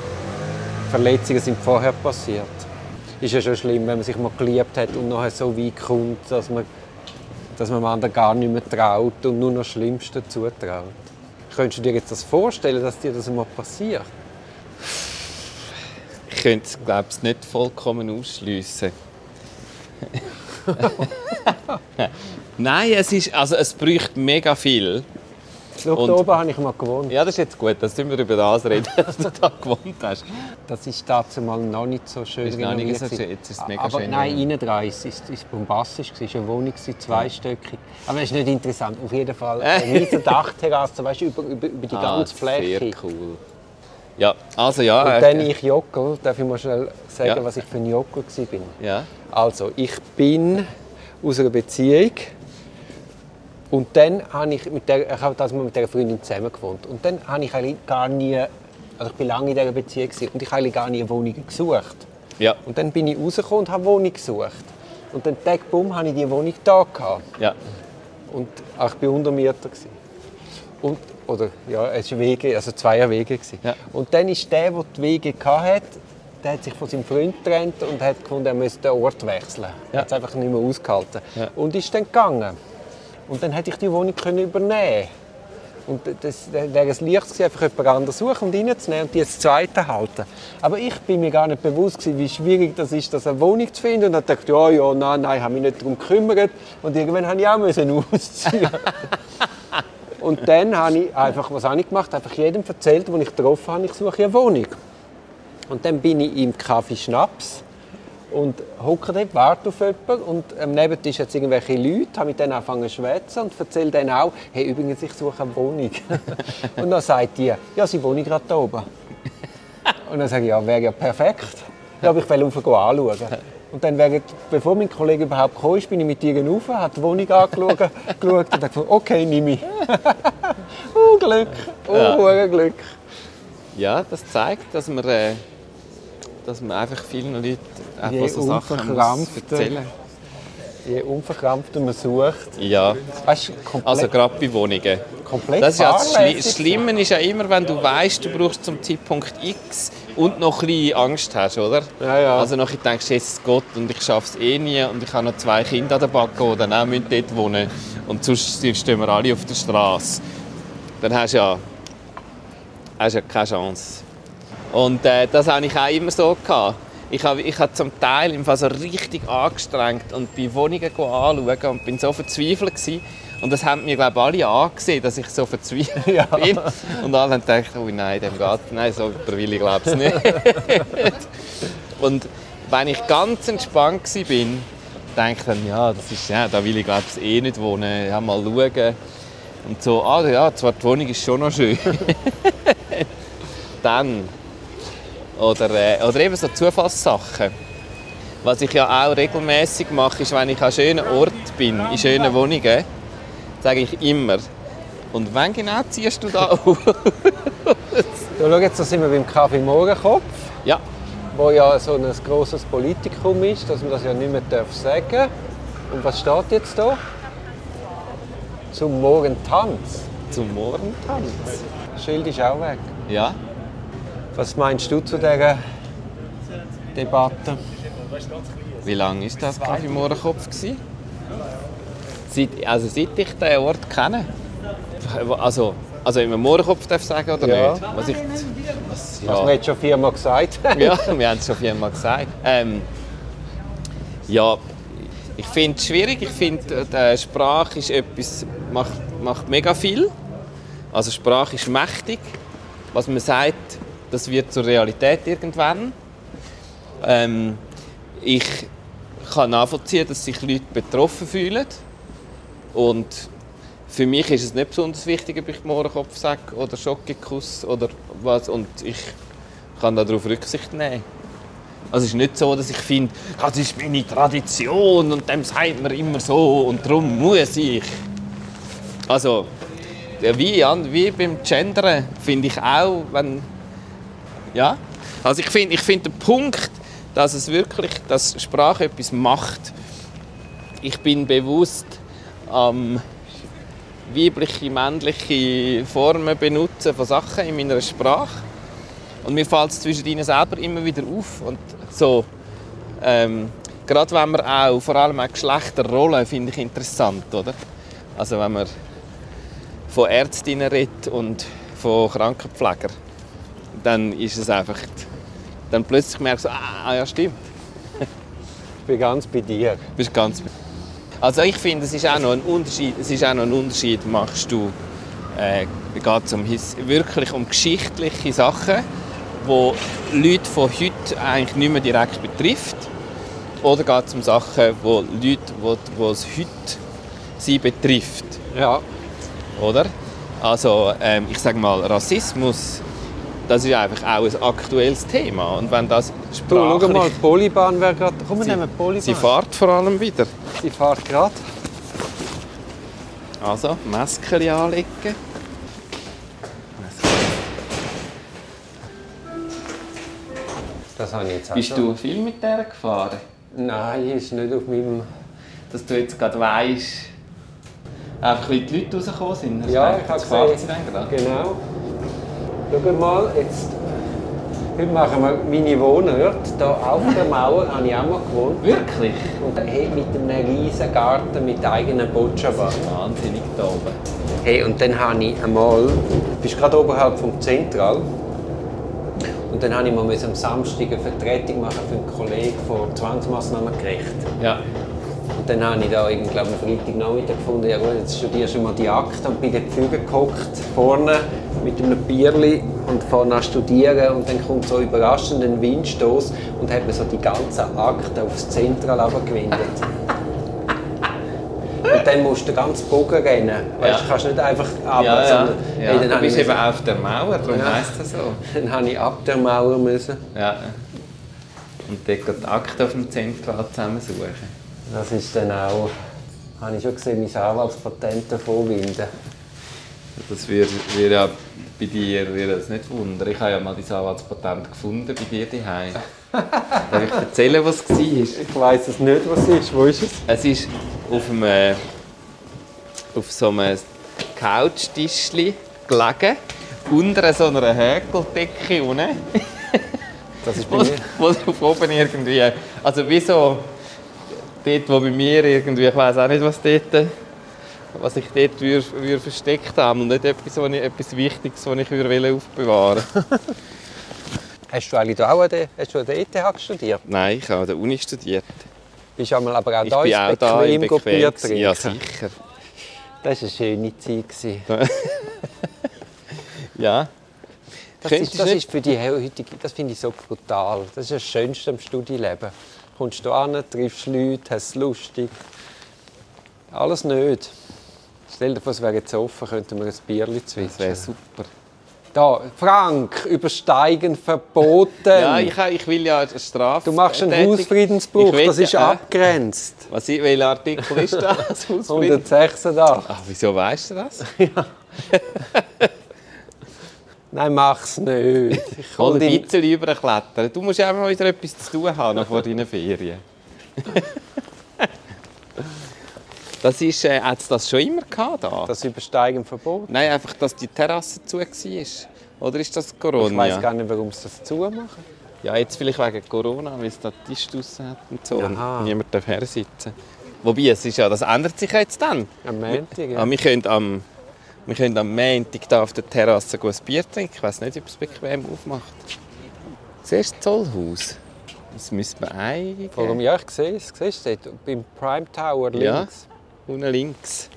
Verletzungen sind vorher passiert. Ist ja schon schlimm, wenn man sich mal geliebt hat und nachher so weit kommt, dass man, dass man dem anderen gar nicht mehr traut und nur noch das Schlimmste zutraut. Könntest du dir jetzt das vorstellen, dass dir das einmal passiert?
ich könnte es, glaube ich, nicht vollkommen ausschliessen. Nein, es, ist, also es bräuchte mega viel.
Schau,
Und-
da oben habe ich mal gewohnt.
Ja, das ist jetzt gut, dass wir über das reden, dass du da gewohnt hast.
Das ist dazu mal noch nicht so schön
Ist noch nicht so schön, jetzt ist es mega
Aber
schön
nein, innen dran ist es ist bombastisch, es war eine Wohnung, zweistöckig. Aber das ist nicht interessant. Auf jeden Fall eine riesige Dachterrasse, weißt du, über, über, über die
Ah,
ganze Fläche.
Sehr cool. Ja, also ja.
Und
äh,
dann ich Jockel, darf ich mal schnell sagen,
Ja.
was ich für ein Jockel war?
ja.
Also, ich bin aus einer Beziehung und dann habe ich mit der, ich habe das mal mit der Freundin zusammen gewohnt. Und dann habe ich eigentlich gar nie, also ich bin lange in dieser Beziehung und ich habe eigentlich gar nie eine Wohnung gesucht.
Ja,
Und dann bin ich rausgekommen und habe eine Wohnung gesucht. Und dann Tag bumm, habe ich die Wohnung da gehabt.
ja.
Und auch ich war Untermieter. Und, oder, ja, es war WG, also zweier gewesen.
Ja.
Und dann ist der, der die WG hatte, der hat sich von seinem Freund getrennt und hat gefunden, er müsste den Ort wechseln. Er
Ja.
hat es einfach nicht mehr ausgehalten.
Ja.
Und ist dann gegangen. Und dann hätte ich die Wohnung können übernehmen und das wäre es leicht gewesen, einfach jemand anderes suchen und reinzunehmen und die als Zweite halten. Aber ich bin mir gar nicht bewusst gewesen, wie schwierig das ist, das eine Wohnung zu finden. Und dann dachte ich, ja, ja, nein, nein, habe mich nicht darum gekümmert. Und irgendwann habe ich auch müssen ausziehen. Und dann habe ich einfach, was habe ich gemacht? Einfach jedem erzählt, den ich getroffen habe, ich suche eine Wohnung. Und dann bin ich im Kaffee Schnaps und hocke dort, warte auf jemanden und am Nebentisch es irgendwelche Leute, habe mit denen angefangen zu schwätzen und erzähle denen auch, hey, übrigens, ich suche eine Wohnung. und dann sagt die, ja, sie wohnen gerade da oben. Und dann sage ich, ja, wäre ja perfekt. Ja, aber ich will rauf anschauen. Und dann, während, bevor mein Kollege überhaupt gekommen ist, bin ich mit ihr rauf, habe die Wohnung angeschaut geschaut und dachte, okay, nehme ich. oh, Glück, oh,
Ja.
Glück.
ja, das zeigt, dass man, äh, dass man einfach vielen Leuten einfach so Sachen muss erzählen
Je unverkrampfter man sucht.
Ja,
Weißt,
also gerade bei Wohnungen.
Komplett
Das, ist ja das, Schli Schlimme ist ja immer, wenn du weißt, du brauchst zum Zeitpunkt X und noch ein bisschen Angst hast, oder?
Ja, ja.
Also nachher denkst du, jetzt Gott und ich schaffe es eh nie und ich habe noch zwei Kinder an der Backe, die dann auch müssen dort wohnen und sonst stehen wir alle auf der Straße. Dann hast du ja, hast ja keine Chance. Und äh, das habe ich auch immer so gehabt. Ich habe, ich habe zum Teil im Fall so richtig angestrengt und bei Wohnungen anschauen und bin so verzweifelt gewesen. Und das haben mir glaube alle angesehen, dass ich so verzweifelt
Ja.
bin. Und alle haben gedacht, oh nein, dem geht, nein, so will ich glaube ich nicht. und wenn ich ganz entspannt war, bin, denke ich dann, ja, das ist, ja, da will ich glaube ich eh nicht wohnen, ja, mal schauen. Und so, ah ja, zwar die Wohnung ist schon noch schön. dann oder, äh, oder eben so Zufallssachen. Was ich ja auch regelmäßig mache, ist, wenn ich an schönen Orten bin, in schönen Wohnungen, sage ich immer, und wann genau ziehst du da auf?
Ja, schau, jetzt da sind wir beim Kaffee Morgenkopf,
ja,
wo ja so ein grosses Politikum ist, dass man das ja nicht mehr darf sagen Und was steht jetzt da? Zum Morgentanz.
zum Morgentanz.
Das Schild ist auch weg.
Ja,
Was meinst du zu dieser Debatte?
wie lange war das Kaffee Mohrenkopf? Seit, also seit ich diesen Ort kenne. Also, also immer Mohrenkopf darf ich sagen oder
Ja.
nicht? Was ich, was,
Was wir jetzt schon viermal gesagt haben.
ja, wir haben es schon viermal gesagt. Ähm, ja, Ich finde es schwierig. Ich finde, die Sprache ist etwas, macht, macht mega viel. Also Sprache ist mächtig. Was man sagt, das wird zur Realität irgendwann. Ähm, ich kann nachvollziehen, dass sich Leute betroffen fühlen. Und für mich ist es nicht besonders wichtig, ob ich Mohrenkopf sage oder Schokokuss oder was. Und ich kann darauf Rücksicht nehmen. Also es ist nicht so, dass ich finde, das ist meine Tradition und dem sagt man immer so und darum muss ich. Also wie, wie beim Gendern finde ich auch, wenn ja, also ich finde ich find den Punkt, dass es wirklich, dass Sprache etwas macht. Ich bin bewusst am weibliche, männliche Formen benutzen von Sachen in meiner Sprache. Und mir fällt es zwischen ihnen selber immer wieder auf. Und so, ähm, gerade wenn man auch, vor allem auch Geschlechterrollen, finde ich interessant, oder? Also wenn man von Ärztinnen redet und von Krankenpflegern, dann ist es einfach, dann plötzlich merkst du, ah, ja stimmt.
ich bin ganz bei dir.
Bist ganz bei also ich finde, es ist auch noch ein Unterschied, es ist auch noch ein Unterschied machst du, äh, geht um, wirklich um geschichtliche Sachen, wo Leute von heute eigentlich nicht mehr direkt betrifft, oder geht es um Sachen, wo Leute, wo, wo es heute sie betrifft.
Ja.
Oder? Also ähm, ich sage mal, Rassismus, das ist einfach auch ein aktuelles Thema. Und wenn das
sprachlich... Du, schau mal, die Polybahn wäre gerade... Komm, wir nehmen Polybahn.
Sie fährt vor allem wieder.
Sie fährt gerade.
Also, Masken anlegen.
Das habe ich jetzt auch
Bist schon. du viel mit der gefahren?
Nein, ist nicht auf meinem...
Dass du jetzt gerade weißt, einfach wie die Leute rausgekommen sind.
Ja, ich habe gesehen. Genau. Schau mal, jetzt Heute machen wir meine Wohnort. Hier auf der Mauer habe ich auch mal gewohnt.
Wirklich?
Und hey, mit einem riesen Garten mit eigener Boccia-Bar.
Wahnsinnig da oben.
Hey, und dann habe ich einmal, du bist gerade oberhalb vom Zentral, und dann habe ich mal am Samstag eine Vertretung machen für einen Kollegen von Zwangsmassnahmengerecht.
Ja.
Und dann habe ich da irgendwie, glaube ich, am Freitagnachmittag gefunden, ja gut, jetzt studierst du mal die Akte und bin dort Füge gehockt, vorne mit einem Bierli und fange an studieren und dann kommt so überraschend ein Windstoß und hat mir so die ganze Akte aufs Zentral gewendet. und dann musst du den ganzen Bogen rennen. Weißt, Du kannst nicht einfach
ab, ja, ja. ja. Hey, du bist eben auf der Mauer, darum ja. heisst das so.
Dann habe ich ab der Mauer müssen.
Ja. Und dort die Akte auf dem Zentral zusammensuchen.
Das ist dann auch, habe ich schon gesehen, mein Anwaltspatent davon winden.
Das würde wär ja bei dir würde das nicht wundern. Ich habe ja mal dein Anwaltspatent gefunden bei dir daheim. Darf ich erzählen, was es war?
Ich weiß es nicht, was es ist. Wo ist es?
Es ist auf, einem, auf so einem Couchtischli gelegen, unter so einer Häkeldecke unten.
Das ist bei mir.
Wo, wo oben irgendwie, also wie so dort, wo bei mir irgendwie, ich weiß auch nicht, was dort, was ich dort würde, würde versteckt habe und nicht etwas, was ich, etwas Wichtiges, was ich würde aufbewahren
Hast du eigentlich auch an der, hast du an der ETH studiert?
Nein, ich habe an der Uni studiert.
Bist du aber auch
ich
da
bin auch da im Bier trinken?
Ja, sicher. Das war eine schöne Zeit.
ja.
Das, ist, das ist, für die heutige, das finde ich so brutal. Das ist das Schönste am Studieleben kommst du an, triffst Leute, hast es lustig. Alles nicht. Stell dir vor, es wäre jetzt offen, könnten wir ein Bierchen zwitschern.
Das wäre super.
Da, Frank, übersteigen verboten.
ja, ich, ich will ja eine Strafe.
Du machst einen Hausfriedensbruch, das ist äh, abgrenzt.
Was, welcher Artikel ist das?
186.
Ach, wieso weißt du das?
ja. Nein, mach's nicht.
Ich kann ein bisschen überklettern. Du musst ja auch mal wieder etwas zu tun haben vor deinen Ferien. das ist, äh, hat es das schon immer gehabt da?
Das Übersteigen verboten?
Nein, einfach, dass die Terrasse zu war. Oder ist das Corona?
Ich weiß gar nicht, warum sie das zu machen.
Ja, jetzt vielleicht wegen Corona, weil es da Tisch draussen hat und so. Aha. Und niemand darf sitzen. Wobei, es ist ja, das ändert sich jetzt dann.
Am Montag, ja.
Ah, wir können am wir können am Montag hier auf der Terrasse ein Bier trinken. Ich weiß nicht, ob es bequem aufmacht. Siehst du das Zollhaus? Das müsste man eingeben.
Warum? Ja, ich sehe es. Siehst du dort? Beim Prime Tower
Ja.
links.
Unten links.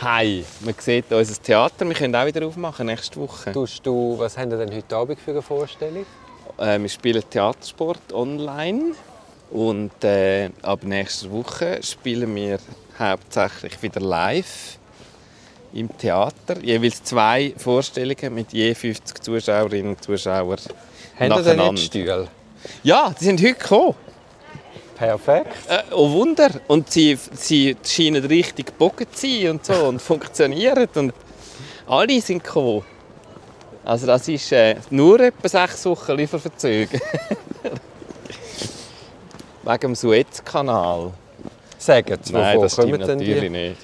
Hi, man sieht unser Theater. Wir können auch wieder aufmachen nächste Woche.
Tust du, was haben wir denn heute Abend für eine Vorstellung?
Äh, wir spielen Theatersport online. Und äh, ab nächster Woche spielen wir hauptsächlich wieder live im Theater. Jeweils zwei Vorstellungen mit je 50 Zuschauerinnen und Zuschauern.
Haben
nacheinander.
jetzt Stühle?
Ja, die sind heute gekommen.
Perfekt.
Äh, oh Wunder! Und sie, sie scheinen richtig gebogen zu sein und so und funktionieren. Und alle sind gekommen. Also das ist äh, nur etwa sechs Wochen Lieferverzögerung. Wegen dem Suezkanal.
Sagen
Nein,
wovon
das stimmt natürlich
die?
nicht.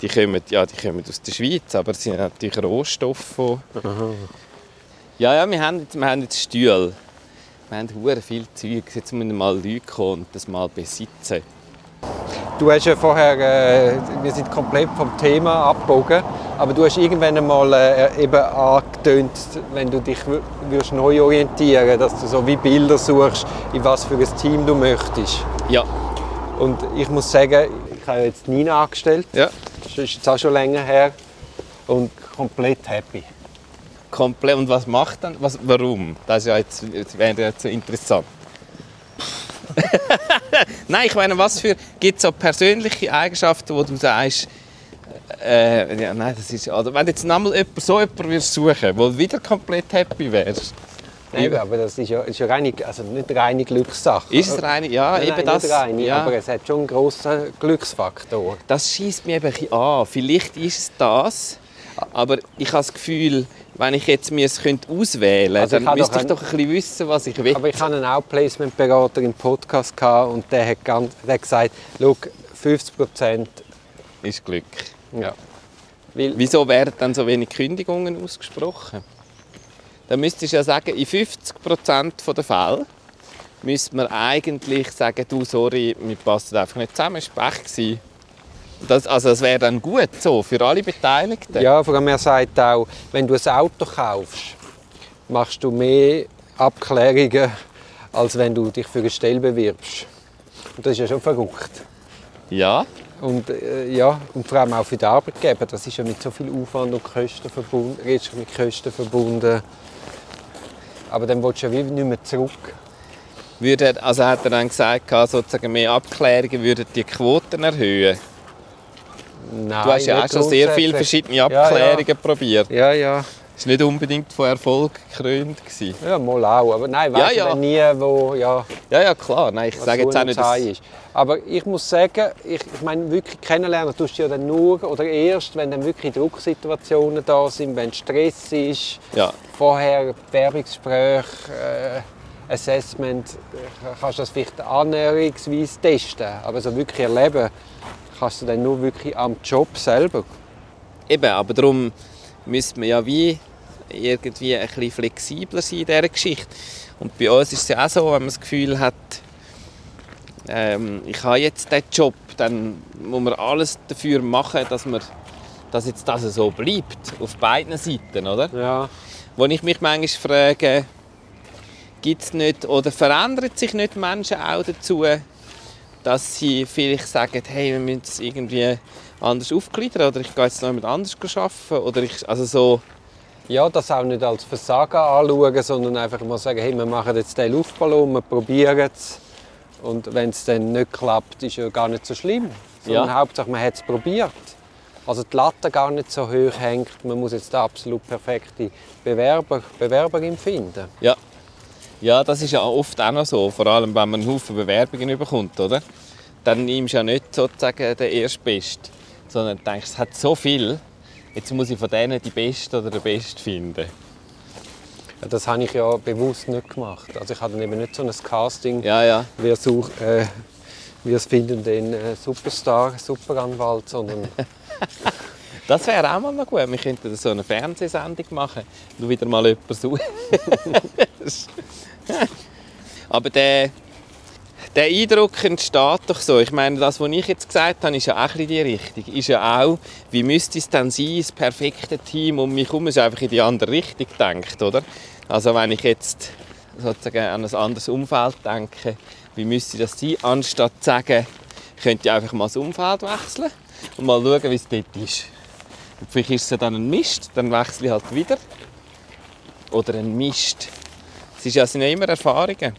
Die kommen, ja, die kommen aus der Schweiz, aber es sind natürlich Rohstoffe. Ja, ja, wir haben jetzt, wir haben jetzt Stühle. Wir haben hure viel Zeug. Jetzt müssen mal Leute kommen und das mal besitzen.
Du hast ja vorher, äh, wir sind komplett vom Thema abgebogen, aber du hast irgendwann einmal äh, eben angetönt, wenn du dich wür- würdest neu orientieren, dass du so wie Bilder suchst, in was für ein Team du möchtest.
Ja,
Und ich muss sagen, ich habe jetzt Nina angestellt,
ja.
das ist jetzt auch schon länger her und komplett happy.
Komplett. Und was macht dann? Was, warum? Das, ist ja jetzt, das wäre jetzt interessant. Nein, ich meine, was für gibt es so persönliche Eigenschaften, wo du sagst, äh, ja, nein, das ist, oder wenn du jetzt nochmal jemand, so jemanden würdest suchen, wo du wieder komplett happy wärst,
Nein, aber das ist ja, ist ja reine, also nicht eine reine Glückssache.
ist es rein, ja,
Nein,
eben
nein,
das,
reine,
ja,
aber es hat schon einen grossen Glücksfaktor.
das schießt mir eben an. Vielleicht ist es das, aber ich habe das Gefühl, wenn ich jetzt mir es könnte auswählen
Also ich
dann müsste ich doch ein bisschen wissen, was ich will.
Aber ich hatte einen Outplacement-Berater im Podcast und der hat, ganz, der hat gesagt, schau, 50 Prozent,
ist Glück.
ja. Weil,
Wieso werden dann so wenig Kündigungen ausgesprochen? Dann müsstest du ja sagen, in 50% der Fälle müsste man eigentlich sagen, du, sorry, wir passen einfach nicht zusammen, es war Pech. Das, also das wäre dann gut so, für alle Beteiligten.
ja, vor allem er sagt auch, wenn du ein Auto kaufst, machst du mehr Abklärungen, als wenn du dich für eine Stelle bewirbst. Und das ist ja schon verrückt.
ja.
Und, äh, ja, und vor allem auch für den Arbeitgeber. Das ist ja mit so viel Aufwand und Kosten verbunden, mit Kosten verbunden. Aber dann willst du ja wie nicht mehr zurück.
Würde, also hat er dann gesagt, sozusagen mehr Abklärungen würden die Quoten erhöhen.
Nein,
Du hast ja auch schon sehr viele verschiedene
Ja, ja.
Abklärungen probiert.
Ja, ja.
Das war nicht unbedingt von Erfolg gekrönt. gewesen.
Ja, mal auch. Aber nein,
Ja,
weißt
ja.
dann nie, wo, ja,
Ja, ja, klar. Nein, ich sage jetzt auch nicht, dass,
ist. Aber ich muss sagen, ich, ich meine, wirklich kennenlernen tust du ja dann nur oder erst, wenn dann wirklich Drucksituationen da sind, wenn Stress ist,
ja.
vorher Bewerbungsgespräch, äh, Assessment, kannst du das vielleicht annäherungsweise testen, aber so wirklich erleben kannst du dann nur wirklich am Job selber.
Eben, aber darum müsste man ja wie irgendwie ein bisschen flexibler sein in dieser Geschichte. Und bei uns ist es ja auch so, wenn man das Gefühl hat, ähm, ich habe jetzt diesen Job, dann muss man alles dafür machen, dass, man, dass jetzt das so bleibt, auf beiden Seiten, oder?
Ja.
Wo ich mich manchmal frage, gibt es nicht oder verändern sich nicht Menschen auch dazu, dass sie vielleicht sagen, hey, wir müssen es irgendwie anders aufgliedern oder ich gehe jetzt noch jemand anders arbeiten oder ich, also so,
Ja, das auch nicht als Versagen anschauen, sondern einfach mal sagen, hey, wir machen jetzt den Luftballon, wir probieren es. Und wenn es dann nicht klappt, ist ja gar nicht so schlimm. Sondern
Ja.
Hauptsache, man hat es probiert. Also die Latte gar nicht so hoch hängt, man muss jetzt den absolut perfekte Bewerber, Bewerberin finden.
ja. Ja, das ist ja oft auch noch so, vor allem wenn man einen Haufen Bewerbungen bekommt, oder? Dann nimmst du ja nicht sozusagen den Erstbesten, sondern denkst, es hat so viel, jetzt muss ich von denen die Beste oder den Best finden.
Ja, Das habe ich ja bewusst nicht gemacht. Also ich hatte eben nicht so ein Casting,
Ja, ja.
wir, such, äh, wir finden den äh, Superstar, Superanwalt, sondern
Das wäre auch mal noch gut. Wir könnten so eine Fernsehsendung machen. Du wieder mal jemanden suchen. Aber der, der Eindruck entsteht doch so. Ich meine, das, was ich jetzt gesagt habe, ist ja auch ein die Richtung. Ist ja auch, wie müsste es dann sein, das perfekte Team um mich herum ist einfach in die andere Richtung denkt, oder? Also wenn ich jetzt sozusagen an ein anderes Umfeld denken. Wie müsste das sein? Anstatt zu sagen, ich könnte einfach mal das Umfeld wechseln und mal schauen, wie es dort ist. Und vielleicht ist es dann ein Mist, dann wechsle ich halt wieder. Oder ein Mist. Es es sind ja immer Erfahrungen.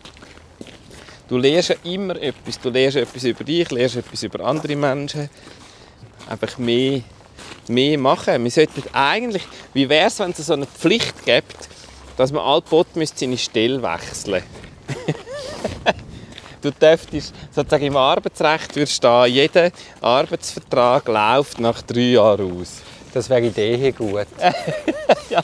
Du lernst ja immer etwas. Du lernst etwas über dich, lernst etwas über andere Menschen. Einfach mehr, mehr machen. Wir sollten eigentlich, wie wäre es, wenn es so eine Pflicht gibt, dass man allbot seine Stelle wechseln Du dürftest sozusagen im Arbeitsrecht würde stehen, jeder Arbeitsvertrag läuft nach drei Jahren aus.
Das wäre Idee gut.
ja.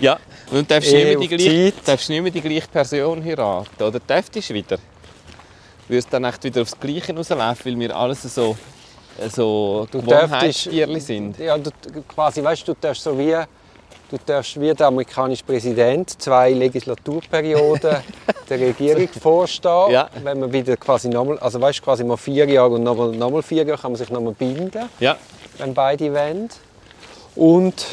ja. Und du darfst, nicht mehr, die gleiche, darfst nicht mehr die gleiche Person heiraten. Oder dürftest du wieder? Du wirst dann echt wieder aufs Gleiche rauslaufen, weil wir alles so, so
Gewohnheitstierchen sind. Ja, du, quasi, weißt, du darfst so wie Du darfst wie der amerikanische Präsident zwei Legislaturperioden der Regierung vorstehen. Ja. Wenn man wieder quasi nochmal, also weißt quasi mal vier Jahre und nochmal, nochmal vier Jahre kann man sich nochmal binden,
ja.
wenn beide wollen. Und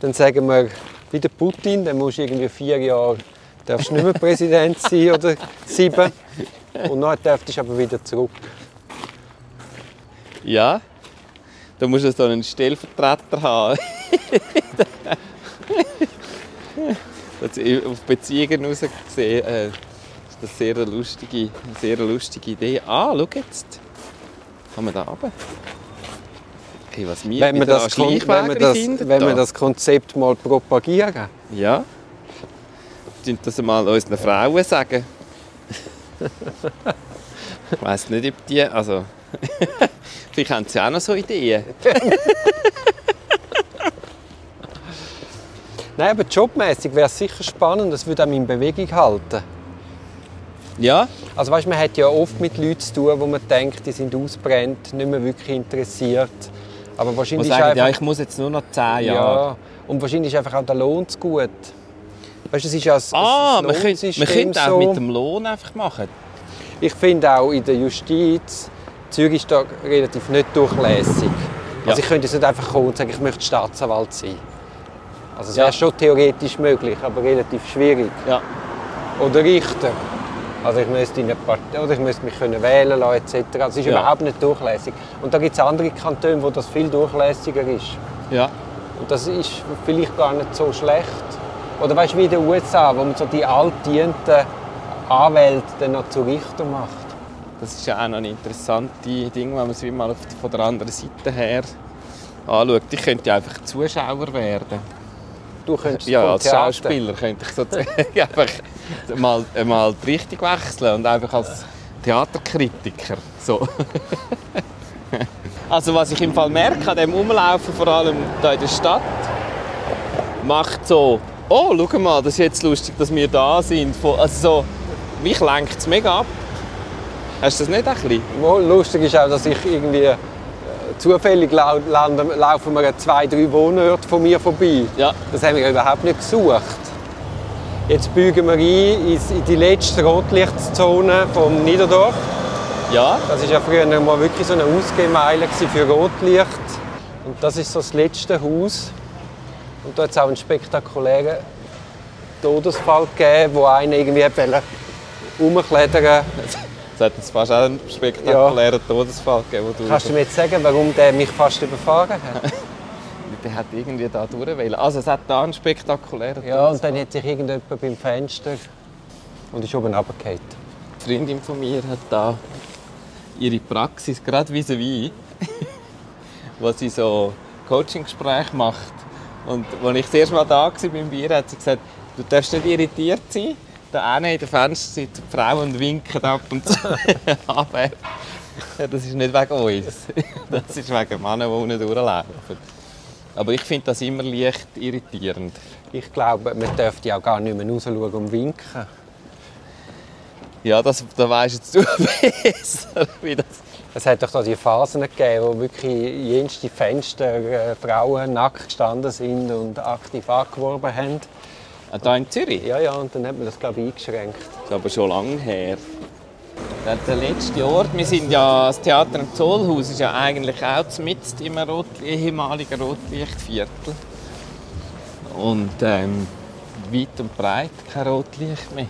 dann sagen wir, wie der Putin, dann musst du irgendwie vier Jahre darfst nicht mehr Präsident sein oder sieben. Und dann darfst du aber wieder zurück.
Ja, da musst du so einen Stellvertreter haben. auf Beziehungen gesehen, äh, ist das sehr eine lustige, sehr lustige Idee. Ah, schau jetzt. Kann man da runter?
Okay, was wir wenn wir das, wenn wir das, wenn wir das Konzept mal propagieren.
Ja. Könnt das mal unseren Frauen sagen? Ich weiß nicht, ob die. Also, vielleicht haben sie auch noch so Ideen.
Nein, aber jobmäßig wäre es sicher spannend, das würde auch in Bewegung halten.
Ja.
Also weißt, man hat ja oft mit Leuten zu tun, wo man denkt, die sind ausbrennt, nicht mehr wirklich interessiert. Aber wahrscheinlich
sagen, einfach, ja, ich muss jetzt nur noch 10 Jahre. Ja,
und wahrscheinlich ist einfach auch der Lohn zu gut. Weißt, das ist ja ein,
ah, ein man könnte, man könnte auch so. mit dem Lohn einfach machen.
Ich finde auch in der Justiz, Zürich ist da relativ nicht durchlässig. Ja. Also ich könnte jetzt nicht einfach kommen und sagen, ich möchte Staatsanwalt sein. Also es ja. wäre schon theoretisch möglich, aber relativ schwierig.
Ja.
Oder Richter. Also ich müsste, in eine Partei, oder ich müsste mich können wählen lassen etc. Das ist ja. überhaupt nicht durchlässig. Und da gibt es andere Kantone, wo das viel durchlässiger ist.
Ja.
Und das ist vielleicht gar nicht so schlecht. Oder weißt du, wie in den USA, wo man so die altdienten Anwälte dann noch zu Richter macht.
Das ist ja auch noch ein interessantes Ding, wenn man es mal von der anderen Seite her anschaut. Ich könnte ja einfach Zuschauer werden.
Du könntest
ja, als Schauspieler könnte ich sozusagen einfach mal, mal die Richtung wechseln und einfach als Theaterkritiker. So. also was ich im Fall merke an dem Umlaufen, vor allem hier in der Stadt, macht so, oh, schau mal, das ist jetzt lustig, dass wir da sind. Also so, mich lenkt es mega ab. Hast du das nicht ein bisschen?
Lustig ist auch, dass ich irgendwie zufällig laufen wir zwei, drei Wohnorte von mir vorbei.
Ja.
Das haben wir überhaupt nicht gesucht. Jetzt biegen wir ein in die letzte Rotlichtzone vom Niederdorf.
Ja.
Das war ja früher mal wirklich so eine Ausgehmeile für Rotlicht. Und das ist so das letzte Haus. Und da hat es auch einen spektakulären Todesfall gegeben, wo einer irgendwie rumklettern
es hat jetzt fast auch einen spektakulären ja. Todesfall gegeben.
Du Kannst du mir jetzt sagen, warum der mich fast überfahren hat?
der hat irgendwie da durchwählen. Also es hat da einen spektakulären
Ja, und dann hat sich irgendjemand beim Fenster und ist oben runtergefallen.
Eine Freundin von mir hat da ihre Praxis, gerade wie wie wo sie so Coaching-Gespräche macht. Und als ich das erste Mal da war beim Bier, hat sie gesagt, du darfst nicht irritiert sein da hinten in der Fenster sitzen die Frauen und winken ab und zu. Aber das ist nicht wegen uns. Das ist wegen Männern, die unten durchlaufen. Aber ich finde das immer leicht irritierend.
Ich glaube, man dürfte auch gar nicht mehr rausschauen und winken.
Ja, das, da weisst du besser, wie das...
Es hat doch da die Phasen gegeben, wo wirklich jenste Fenster äh, Frauen nackt gestanden sind und aktiv angeworben haben.
Hier in Zürich?
Ja, ja, und dann hat man das, glaube ich, eingeschränkt.
Das ist aber schon lange her. Der letzte Ort, wir sind ja, das Theater im Zollhaus ist ja eigentlich auch mitten im Rot, ehemaligen Rotlichtviertel. Und ähm, weit und breit kein Rotlicht mehr.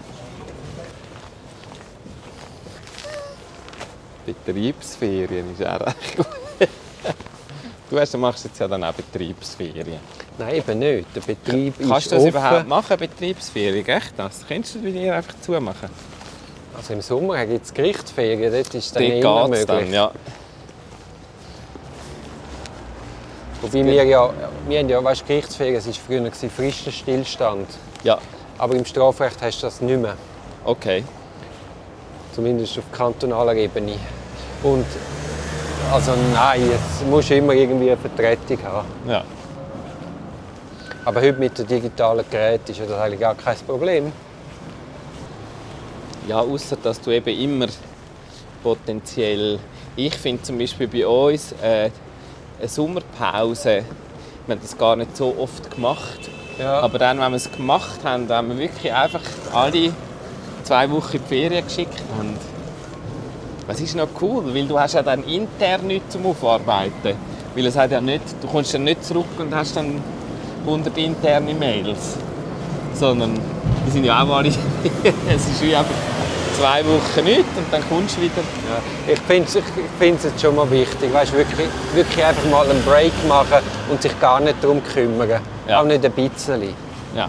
Betriebsferien ist auch recht gut. Du hast, machst jetzt ja dann auch Betriebsferien.
Nein, eben nicht. Der Betrieb
Kannst
ist
du das
offen.
überhaupt machen, Betriebsferien? Echt das? Könntest du bei dir einfach zumachen?
Also im Sommer gibt es Gerichtsferien, dort ist dann
Dort
möglich.
dann, ja.
Wobei wir ja, wir haben ja, weißt, Gerichtsferien, es war früher Fristenstillstand.
Ja,
Aber im Strafrecht hast du das nicht mehr.
okay.
Zumindest auf kantonaler Ebene. Und also nein, musst du immer irgendwie eine Vertretung haben.
Ja.
Aber heute mit den digitalen Geräten ist ja das eigentlich gar kein Problem.
Ja, außer dass du eben immer potenziell. Ich finde zum Beispiel bei uns äh, eine Sommerpause, wir haben das gar nicht so oft gemacht.
Ja.
Aber dann, wenn wir es gemacht haben, haben wir wirklich einfach alle zwei Wochen in die Ferien geschickt. Und das ist noch cool, weil du hast ja dann intern nichts zum Aufarbeiten. Weil es hat ja nicht, du kommst dann nicht zurück und hast dann 100 interne Mails. Sondern die sind ja auch alle... es ist wie einfach zwei Wochen nichts und dann kommst du wieder.
Ja. Ich finde es ich find's jetzt schon mal wichtig, weißt, wirklich, wirklich einfach mal einen Break machen und sich gar nicht darum kümmern.
Ja.
Auch nicht ein bisschen.
Ja,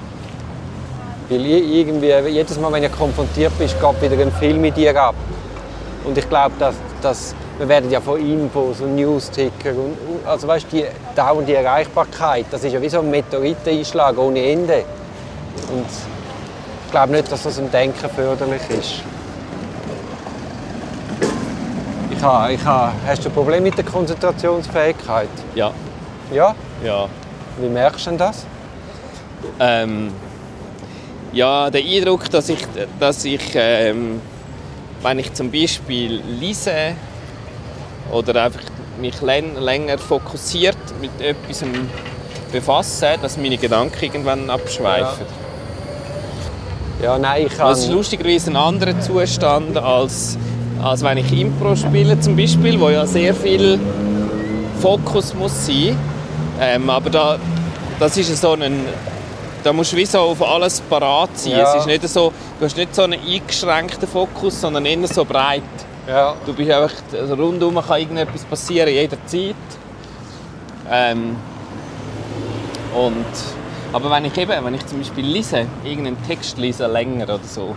Weil irgendwie, jedes Mal, wenn du konfrontiert bist, geht wieder ein Film mit dir ab. Und ich glaube, dass, dass wir werden ja von Infos und News-Ticker und und- also weißt, die dauernde Erreichbarkeit, das ist ja wie so ein Meteoriteneinschlag ohne Ende. Und ich glaube nicht, dass das im Denken förderlich ist. Ich habe, ich habe, hast du ein Problem mit der Konzentrationsfähigkeit?
ja,
Ja?
ja.
Wie merkst du denn das?
Ähm, ja, der Eindruck, dass ich, dass ich ähm, wenn ich zum Beispiel lese oder einfach mich län- länger fokussiert mit etwas befasse, dass meine Gedanken irgendwann abschweifen.
Ja, nein, ich habe...
Das ist lustigerweise ein anderer Zustand, als, als wenn ich Impro spiele zum Beispiel, wo ja sehr viel Fokus muss sein. Ähm, aber da, das ist so ein... Da musst du wie so auf alles parat sein.
Ja.
Es ist nicht so, du hast nicht so einen eingeschränkten Fokus, sondern eher so breit.
ja.
Du bist einfach, also rundum kann irgendetwas passieren, jederzeit. Ähm, und, aber wenn ich eben, wenn ich zum Beispiel lese, irgendeinen Text lese, länger oder so,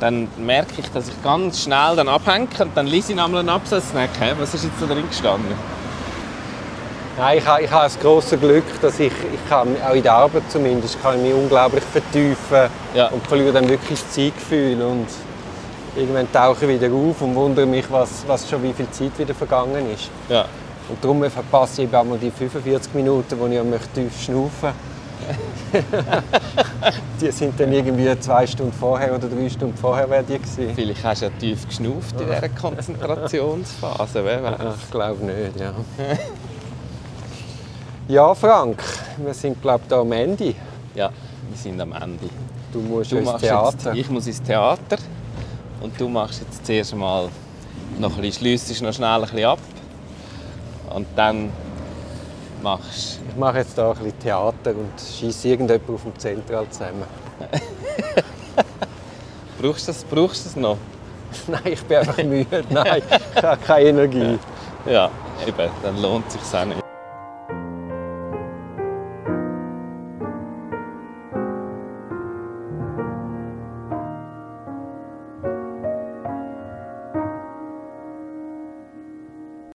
dann merke ich, dass ich ganz schnell dann abhänge und dann lese ich einmal einen Absatz und denke, hä, was ist jetzt da drin gestanden?
Nein, ich habe, ich habe das große Glück, dass ich, ich kann, auch in der Arbeit zumindest, kann ich mich unglaublich vertiefen
Ja.
und verliere dann wirklich das Zeitgefühl und irgendwann tauche ich wieder auf und wundere mich, was, was schon wie viel Zeit wieder vergangen ist.
Ja.
Und darum verpasse ich eben auch mal die 45 Minuten, wo ich möchte tief schnaufen Die sind dann irgendwie zwei Stunden vorher oder drei Stunden vorher wäre die gewesen.
Vielleicht hast du ja tief geschnauft in dieser Konzentrationsphase, wer weiß.
Ich glaube nicht, ja. ja, Frank, wir sind glaube ich da am Ende.
Ja, wir sind am Ende.
Du musst
Du
ins Theater.
Jetzt, ich muss ins Theater und du machst jetzt zuerst mal noch ein bisschen, schliessest noch schnell ein bisschen ab und dann machst
Ich mache jetzt hier ein bisschen Theater und schieße irgendjemand auf dem Zentral zusammen.
brauchst du das, brauchst du das noch?
Nein, ich bin einfach müde. Nein, ich habe keine Energie.
Ja, eben, dann lohnt es sich auch nicht.